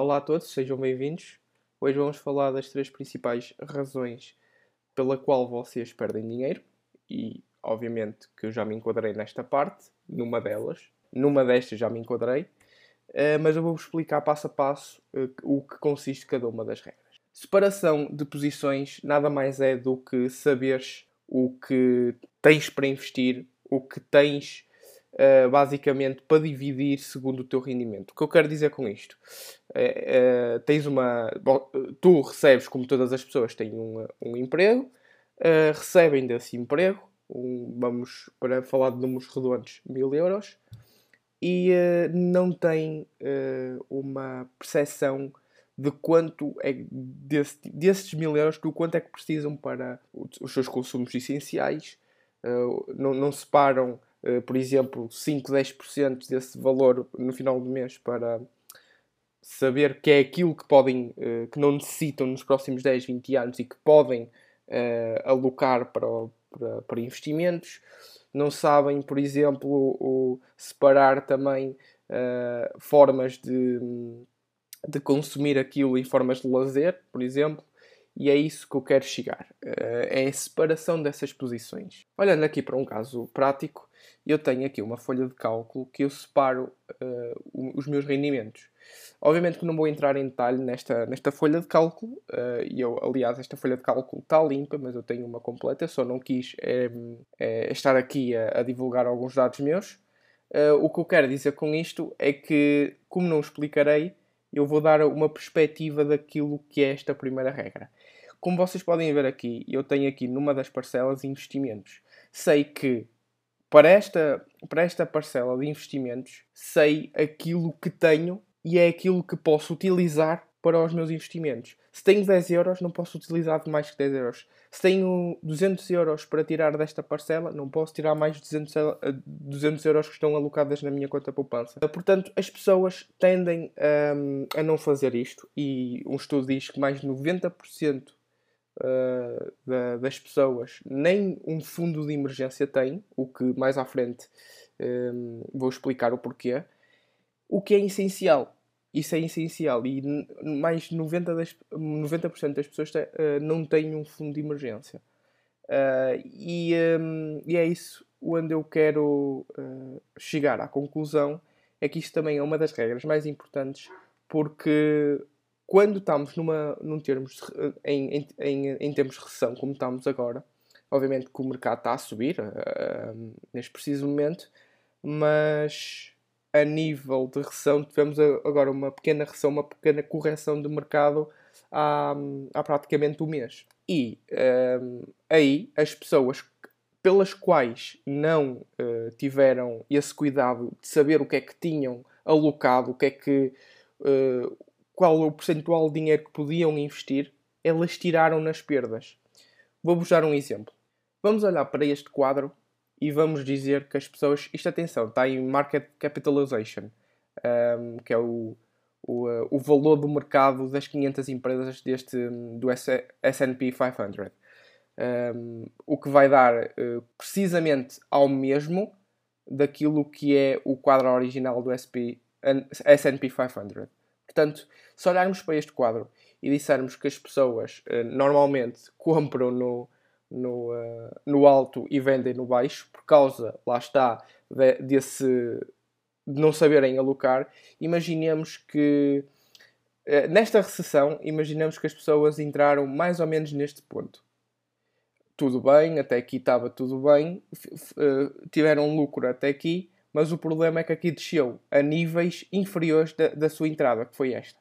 Olá a todos, sejam bem-vindos. Hoje vamos falar das três principais razões pela qual vocês perdem dinheiro e, obviamente, que eu já me enquadrei nesta parte, numa delas. Numa destas já me enquadrei, eh, mas eu vou-vos explicar passo a passo eh, o que consiste cada uma das regras. Separação de posições nada mais é do que saberes o que tens para investir, o que tens uh, basicamente para dividir segundo o teu rendimento. O que eu quero dizer com isto? Uh, tens uma. Bom, tu recebes, como todas as pessoas, têm um, um emprego, recebem desse emprego, um, vamos para falar de números redondos, mil euros, e não têm uma percepção de quanto é desse, desses mil euros, do quanto é que precisam para os seus consumos essenciais, uh, não, não separam eh, por exemplo, 5, 10% desse valor no final do mês para saber que é aquilo que podem, uh, que não necessitam nos próximos 10, 20 anos e que podem uh, alocar para, para, para, investimentos. Não sabem, por exemplo, o, separar também formas de, de consumir aquilo em formas de lazer, por exemplo e é isso que eu quero chegar. é a separação dessas posições. Olhando aqui para um caso prático, eu tenho aqui uma folha de cálculo que eu separo uh, os meus rendimentos. Obviamente que não vou entrar em detalhe nesta, nesta folha de cálculo, uh, e eu, aliás, esta folha de cálculo está limpa, mas eu tenho uma completa, só não quis é, é, estar aqui a, a, divulgar alguns dados meus. Uh, o que eu quero dizer com isto é que, como não explicarei, eu vou dar uma perspectiva daquilo que é esta primeira regra. Como vocês podem ver aqui, eu tenho aqui numa das parcelas investimentos. Sei que para esta, para esta parcela de investimentos, sei aquilo que tenho e é aquilo que posso utilizar para os meus investimentos. Se tenho 10 euros, não posso utilizar mais que 10 euros. Se tenho 200 euros para tirar desta parcela, não posso tirar mais de 200, 200 euros que estão alocadas na minha conta poupança. Portanto, as pessoas tendem um, a não fazer isto e um estudo diz que mais de 90% uh, da, das pessoas nem um fundo de emergência têm, o que mais à frente um, vou explicar o porquê. O que é essencial. Isso é essencial e mais de 90%, das, 90 das pessoas te, uh, não têm um fundo de emergência. Uh, e, um, e, é isso onde eu quero chegar à conclusão é que isto também é uma das regras mais importantes porque quando estamos numa, num termos de, em, em, em, termos de recessão, como estamos agora, obviamente que o mercado está a subir uh, neste preciso momento, mas a nível de recessão tivemos agora uma pequena recessão, uma pequena correção de mercado há, há praticamente um mês. E uh, aí as pessoas pelas quais não uh, tiveram esse cuidado de saber o que é que tinham alocado, o que é que uh, qual o percentual de dinheiro que podiam investir, elas tiraram nas perdas. Vou-vos dar um exemplo. Vamos olhar para este quadro e vamos dizer que as pessoas. Isto, atenção, está em Market Capitalization, um, que é o, o, uh, o, valor do mercado das 500 empresas deste, do SP 500. Um, o que vai dar uh, precisamente ao mesmo daquilo que é o quadro original do SP, S&P 500. Portanto, se olharmos para este quadro e dissermos que as pessoas uh, normalmente compram no, no, uh, no alto e vendem no baixo, por causa, lá está, de, desse de não saberem alocar, imaginemos que uh, nesta recessão, imaginemos que as pessoas entraram mais ou menos neste ponto. Tudo bem, até aqui estava tudo bem, tiveram lucro até aqui, mas o problema é que aqui desceu a níveis inferiores da, da sua entrada, que foi esta.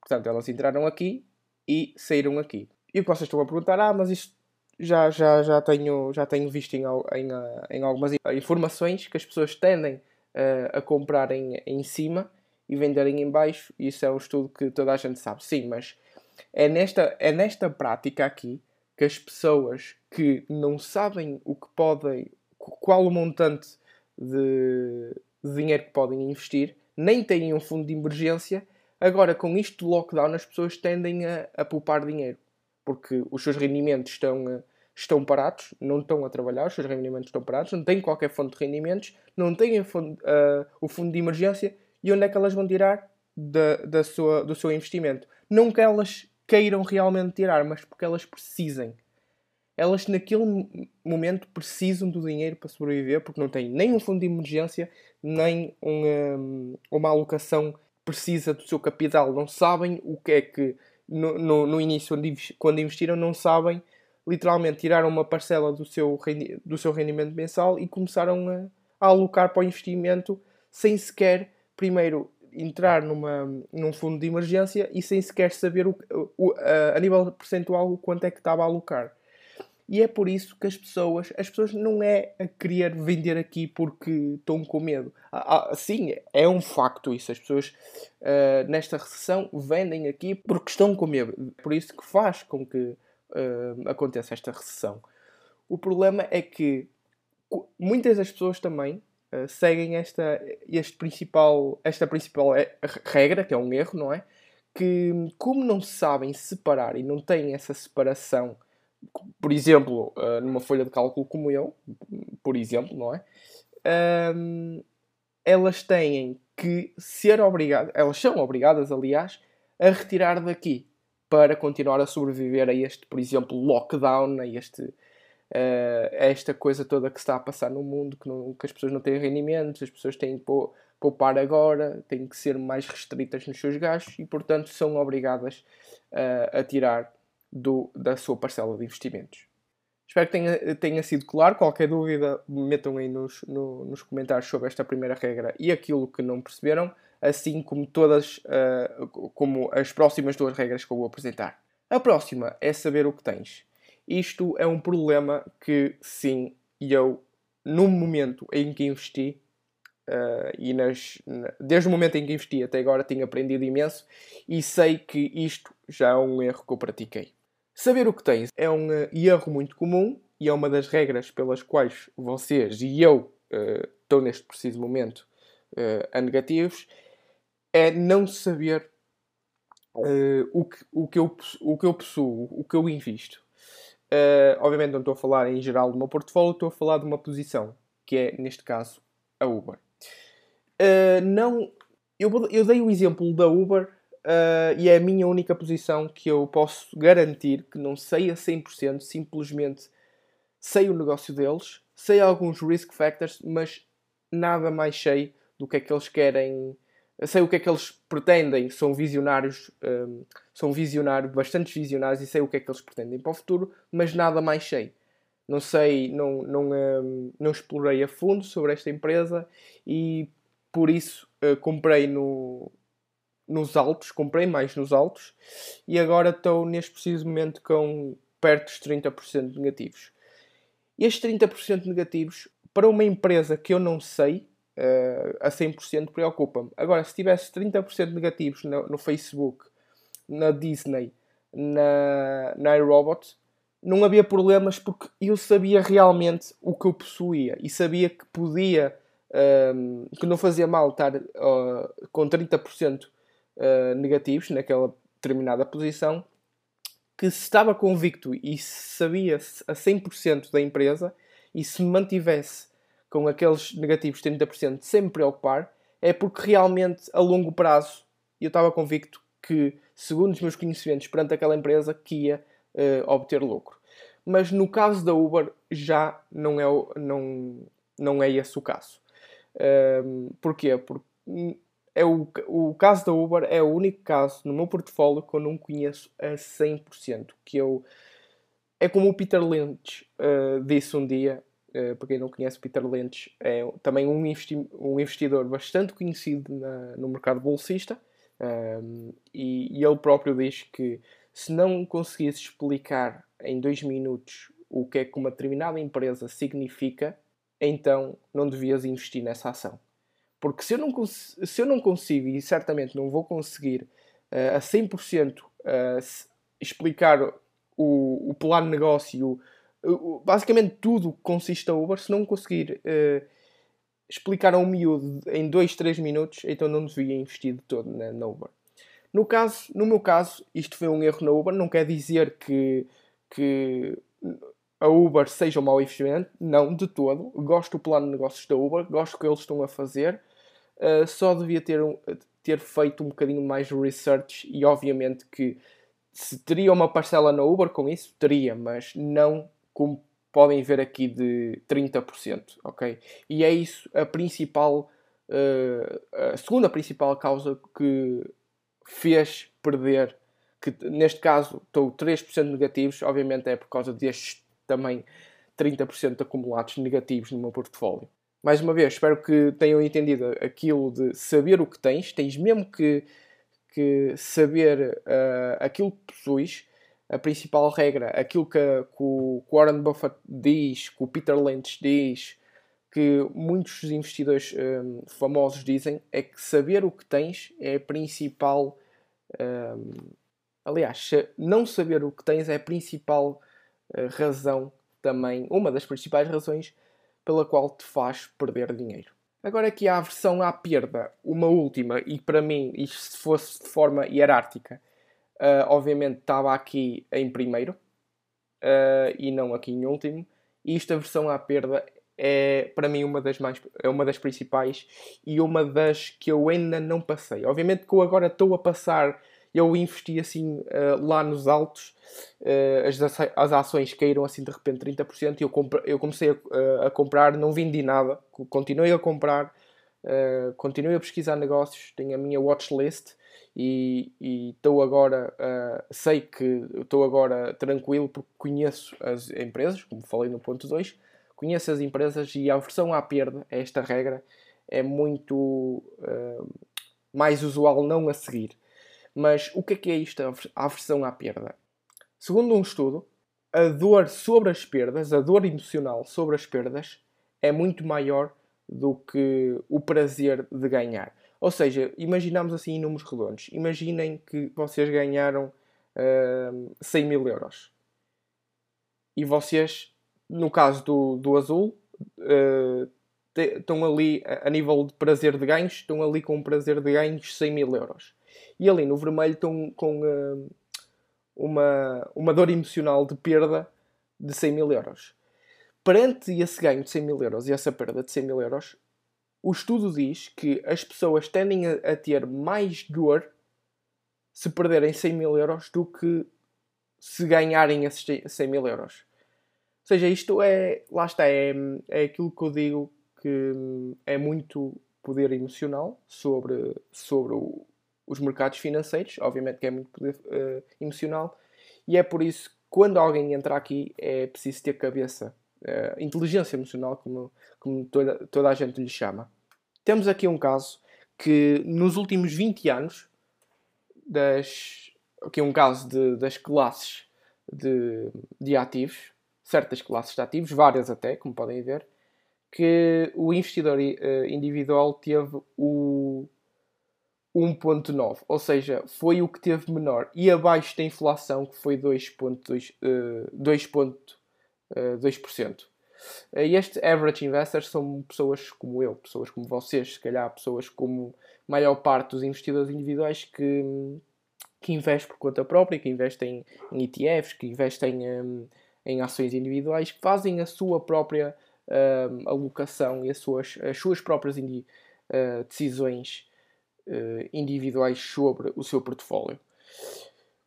Portanto, elas entraram aqui e saíram aqui. E o que vocês estão a perguntar, ah, mas isto já, já, já, tenho, já tenho visto em, em, em algumas informações que as pessoas tendem uh, a comprar em, em cima e venderem em baixo. Isso é um estudo que toda a gente sabe. Sim, mas é nesta, é nesta prática aqui que as pessoas que não sabem o que podem, qual o montante de, dinheiro que podem investir, nem têm um fundo de emergência. Agora, com isto do lockdown, as pessoas tendem a, a poupar dinheiro, porque os seus rendimentos estão, eh, estão parados, não estão a trabalhar, os seus rendimentos estão parados, não têm qualquer fonte de rendimentos, não têm uh, o fundo de emergência, e onde é que elas vão tirar? da, da sua, do seu investimento. Não que elas queiram realmente tirar, mas porque elas precisem. Elas naquele momento precisam do dinheiro para sobreviver porque não têm nem um fundo de emergência, nem um, uma alocação precisa do seu capital. Não sabem o que é que no, no, no início, quando investiram, não sabem literalmente tiraram uma parcela do seu, do seu rendimento mensal e começaram a, a alocar para o investimento sem sequer primeiro entrar numa, num fundo de emergência e sem sequer saber o, o, a, a nível percentual o quanto é que estava a alocar. E é por isso que as pessoas, as pessoas não é a querer vender aqui porque estão com medo. Ah, ah, sim, é um facto isso. As pessoas uh, nesta recessão vendem aqui porque estão com medo. Por isso que faz com que aconteça esta recessão. O problema é que muitas das pessoas também seguem esta, este principal, esta principal é, regra, que é um erro, não é? Que como não sabem separar e não têm essa separação, por exemplo, uh, numa folha de cálculo como eu, por exemplo, não é? Um, elas têm que ser obrigadas, elas são obrigadas, aliás, a retirar daqui para continuar a sobreviver a este, por exemplo, lockdown, a este uh, esta coisa toda que está a passar no mundo, que, não, que as pessoas não têm rendimentos, as pessoas têm que poupar agora, têm que ser mais restritas nos seus gastos e, portanto, são obrigadas uh, a tirar do, da sua parcela de investimentos. Espero que tenha, tenha sido claro. Qualquer dúvida, metam aí nos, no, nos comentários sobre esta primeira regra e aquilo que não perceberam, assim como todas, uh, como as próximas duas regras que eu vou apresentar. A próxima é saber o que tens. Isto é um problema que, sim, eu, no momento em que investi, uh, e nas, desde o momento em que investi até agora, tenho aprendido imenso e sei que isto já é um erro que eu pratiquei. Saber o que tens é um uh, erro muito comum e é uma das regras pelas quais vocês e eu uh, estou neste preciso momento a negativos, é não saber o, que, o, que eu, o que eu possuo, o que eu invisto. Uh, obviamente não estou a falar em geral do meu portfólio, estou a falar de uma posição, que é, neste caso, a Uber. Uh, não, eu, eu, dei o exemplo da Uber uh, e é a minha única posição que eu posso garantir que não sei a 100%, simplesmente sei o negócio deles, sei alguns risk factors, mas nada mais sei do que é que eles querem sei o que é que eles pretendem, são visionários, um, são visionários, bastante visionários e sei o que é que eles pretendem para o futuro, mas nada mais sei. Não sei, não, não, um, não explorei a fundo sobre esta empresa e por isso uh, comprei no, nos altos, comprei mais nos altos e agora estou neste preciso momento com perto dos 30% negativos. Estes 30% negativos, para uma empresa que eu não sei, uh, a 100% preocupa-me. Agora, se tivesse 30% negativos no, no, Facebook, na Disney, na, na iRobot, não havia problemas porque eu sabia realmente o que eu possuía e sabia que podia, um, ehm, que não fazia mal estar uh, com 30% eh, negativos naquela determinada posição, que se estava convicto e sabia a 100% da empresa e se mantivesse com aqueles negativos 30% sem me preocupar, é porque realmente a longo prazo eu estava convicto que, segundo os meus conhecimentos perante aquela empresa, que ia uh, obter lucro. Mas no caso da Uber já não é, não, não é esse o caso. Uh, porquê? Porque é o, o caso da Uber é o único caso no meu portfólio que eu não conheço a 100%. Que eu, é como o Peter Lynch uh, disse um dia, uh, para quem não conhece, Peter Lynch é também um, investi um investidor bastante conhecido na, no mercado bolsista um, e, e, ele próprio diz que se não conseguisse explicar em dois minutos o que é que uma determinada empresa significa, então não devias investir nessa ação. Porque se eu não, se eu não consigo, e certamente não vou conseguir uh, a 100% uh, explicar o, o plano de negócio, basicamente tudo consiste a Uber. Se não conseguir uh, explicar a um miúdo em 2, 3 minutos, então não devia investir de todo na, na, Uber. No, caso, no meu caso, isto foi um erro na Uber, não quer dizer que, que a Uber seja um mau investimento, não, de todo. Gosto do plano de negócios da Uber, gosto do que eles estão a fazer, uh, só devia ter ter feito um bocadinho mais research e obviamente que se teria uma parcela na Uber com isso, teria, mas não como podem ver aqui de 30%, ok? E é isso a principal, uh, a segunda principal causa que fez perder, que neste caso estou 3% negativos, obviamente é por causa destes também 30% acumulados negativos no meu portfólio. Mais uma vez, espero que tenham entendido aquilo de saber o que tens, tens mesmo que, que saber uh, aquilo que possuis, a principal regra, aquilo que, que o Warren Buffett diz, que o Peter Lynch diz, que muitos investidores um, famosos dizem, é que saber o que tens é a principal. Um, aliás, não saber o que tens é a principal uh, razão também, uma das principais razões pela qual te faz perder dinheiro. Agora aqui há a versão à perda, uma última, e para mim, isto se fosse de forma hierárquica, Uh, obviamente estava aqui em primeiro uh, e não aqui em último. E esta versão à perda é para mim uma das mais é uma das principais e uma das que eu ainda não passei. Obviamente que eu agora estou a passar, eu investi assim uh, lá nos altos, as, as ações caíram assim de repente 30% e eu, eu comecei a, a comprar, não vendi nada, continuei a comprar, continuei a pesquisar negócios, tenho a minha watchlist e estou agora, uh, sei que estou agora tranquilo porque conheço as empresas, como falei no ponto 2, conheço as empresas e a versão à perda, esta regra, é muito uh, mais usual não a seguir. Mas o que é que é isto, a aversão à perda? Segundo um estudo, a dor sobre as perdas, a dor emocional sobre as perdas, é muito maior do que o prazer de ganhar. Ou seja, imaginamos assim em números redondos. Imaginem que vocês ganharam uh, 100 mil euros. E vocês, no caso do, do azul, uh, estão ali, a, a nível de prazer de ganhos, estão ali com um prazer de ganhos 100 mil euros. E ali no vermelho estão com uh, uma, uma dor emocional de perda de 100 mil euros. Perante esse ganho de 100 mil euros e essa perda de 100 mil euros, o estudo diz que as pessoas tendem a, a ter mais dor se perderem 100 mil euros do que se ganharem esses 100 mil euros. Ou seja, isto é, lá está, é, é aquilo que eu digo que é muito poder emocional sobre, sobre o, os mercados financeiros, obviamente que é muito poder uh, emocional, e é por isso que quando alguém entra aqui é preciso ter cabeça uh, inteligência emocional, como, como toda, toda a gente lhe chama. Temos aqui um caso que nos últimos 20 anos, das, aqui um caso de, das classes de, de ativos, certas classes de ativos, várias até, como podem ver, que o investidor uh, individual teve o 1.9, ou seja, foi o que teve menor e abaixo da inflação que foi 2.2%. Uh, 2%. Eh, e este average investors são pessoas como eu, pessoas como vocês, se calhar pessoas como a maior parte dos investidores individuais que, que investem por conta própria, que investem em ETFs, que investem um, em ações individuais, que fazem a sua própria um, alocação e as suas, as suas próprias uh, decisões individuais sobre o seu portfólio.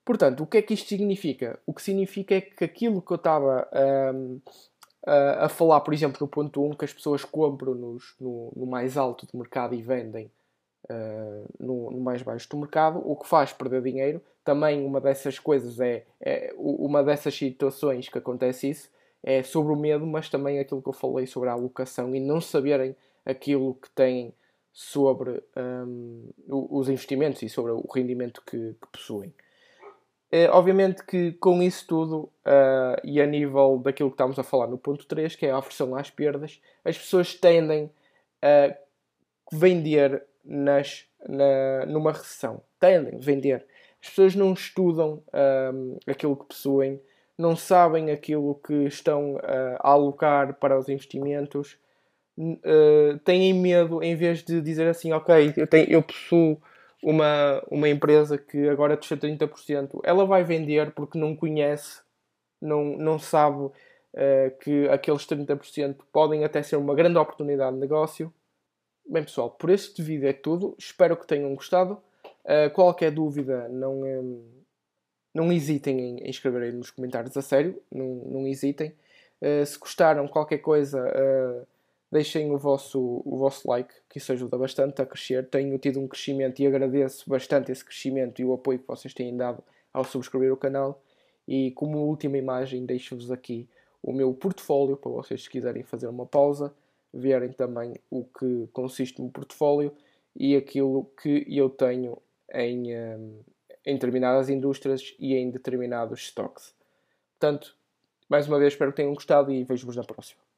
Portanto, o que é que isto significa? O que significa é que aquilo que eu estava um, a, a falar, por exemplo, do ponto 1, que as pessoas compram nos, no, no mais alto do mercado e vendem uh, no, no, mais baixo do mercado, o que faz perder dinheiro. Também uma dessas coisas é, é uma dessas situações que acontece isso é sobre o medo, mas também aquilo que eu falei sobre a alocação e não saberem aquilo que têm sobre um, os investimentos e sobre o rendimento que, que possuem. É, obviamente que com isso tudo, uh, e a nível daquilo que estamos a falar no ponto 3, que é a aversão às perdas, as pessoas tendem a vender nas, na, numa recessão. Tendem a vender. As pessoas não estudam um, aquilo que possuem, não sabem aquilo que estão uh, a alocar para os investimentos, uh, têm medo, em vez de dizer assim, ok, eu, tenho, eu possuo uma, uma empresa que agora desceu 30%, ela vai vender porque não conhece, não, não sabe uh, que aqueles 30% podem até ser uma grande oportunidade de negócio bem pessoal, por este vídeo é tudo. Espero que tenham gostado. Uh, qualquer dúvida, não, um, não hesitem em, em escrever aí nos comentários a sério. Não, não hesitem. Uh, se gostaram qualquer coisa, uh, deixem o vosso, o vosso like, que isso ajuda bastante a crescer. Tenho tido um crescimento e agradeço bastante esse crescimento e o apoio que vocês têm dado ao subscrever o canal. E como última imagem, deixo-vos aqui o meu portfólio para vocês, se quiserem fazer uma pausa, verem também o que consiste no portfólio e aquilo que eu tenho em, um, em determinadas indústrias e em determinados stocks. Portanto, mais uma vez, espero que tenham gostado e vejo-vos na próxima.